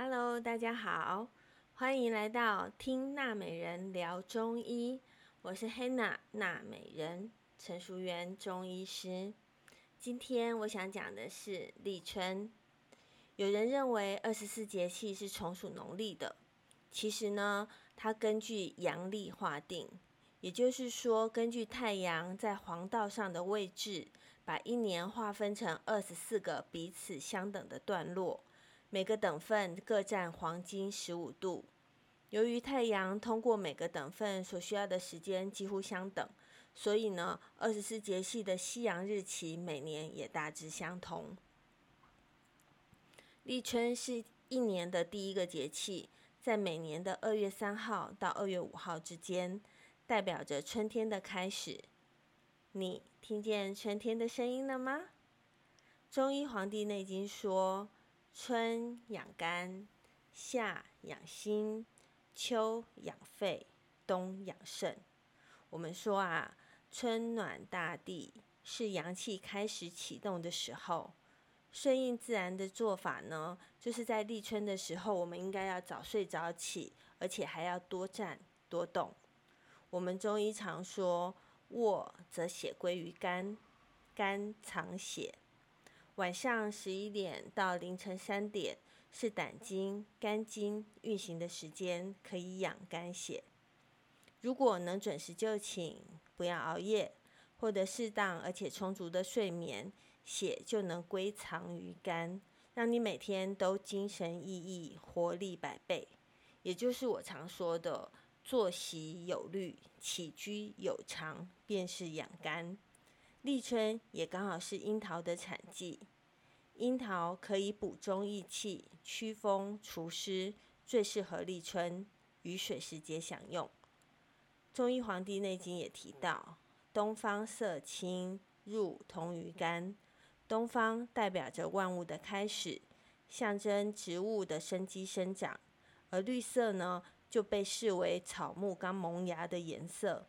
Hello，大家好，欢迎来到听娜美人聊中医。我是 Hanna 娜美人，陈淑媛中医师。今天我想讲的是立春。有人认为二十四节气是从属农历的，其实呢，它根据阳历划定，也就是说，根据太阳在黄道上的位置，把一年划分成二十四个彼此相等的段落，每个等份各占黄金十五度。由于太阳通过每个等份所需要的时间几乎相等，所以呢，二十四节气的夕阳日期每年也大致相同。立春是一年的第一个节气，在每年的二月三号到二月五号之间，代表着春天的开始。你听见春天的声音了吗？中医《黄帝内经》说：“春养肝，夏养心，秋养肺，冬养肾。”我们说啊，春暖大地是阳气开始启动的时候。顺应自然的做法呢，就是在立春的时候，我们应该要早睡早起，而且还要多站多动。我们中医常说：“卧则血归于肝，肝藏血。”晚上十一点到凌晨三点是胆经、肝经运行的时间，可以养肝血。如果能准时就寝，不要熬夜，获得适当而且充足的睡眠。血就能归藏于肝，让你每天都精神奕奕、活力百倍。也就是我常说的，作息有律、起居有常，便是养肝。立春也刚好是樱桃的产季，樱桃可以补中益气、驱风除湿，最适合立春雨水时节享用。中医《黄帝内经》也提到，东方色青，入同于肝。东方代表着万物的开始，象征植物的生机生长，而绿色呢就被视为草木刚萌芽的颜色。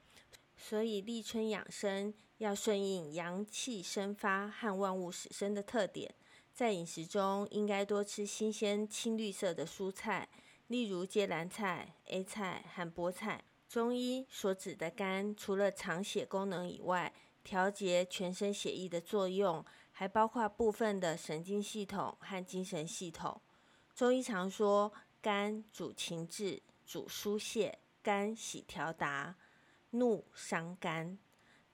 所以立春养生要顺应阳气生发和万物始生的特点，在饮食中应该多吃新鲜青绿色的蔬菜，例如芥蓝菜、A 菜和菠菜。中医所指的肝，除了藏血功能以外，调节全身血液的作用，还包括部分的神经系统和精神系统。中医常说，肝主情志，主疏泄，肝喜调达，怒伤肝，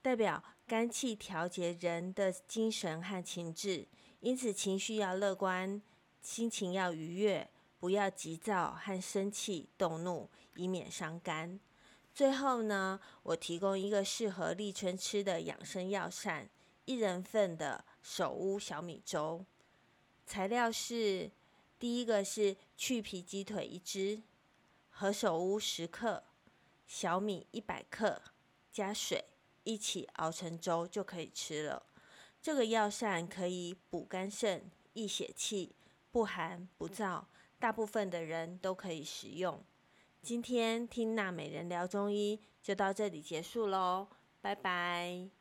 代表肝气调节人的精神和情志。因此，情绪要乐观，心情要愉悦，不要急躁和生气、动怒，以免伤肝。最后呢，我提供一个适合立春吃的养生药膳，一人份的手乌小米粥。材料是：第一个是去皮鸡腿一只，何首乌十克，小米一百克，加水一起熬成粥就可以吃了。这个药膳可以补肝肾、益血气，不寒不燥，大部分的人都可以食用。今天听娜美人聊中医就到这里结束喽，拜拜。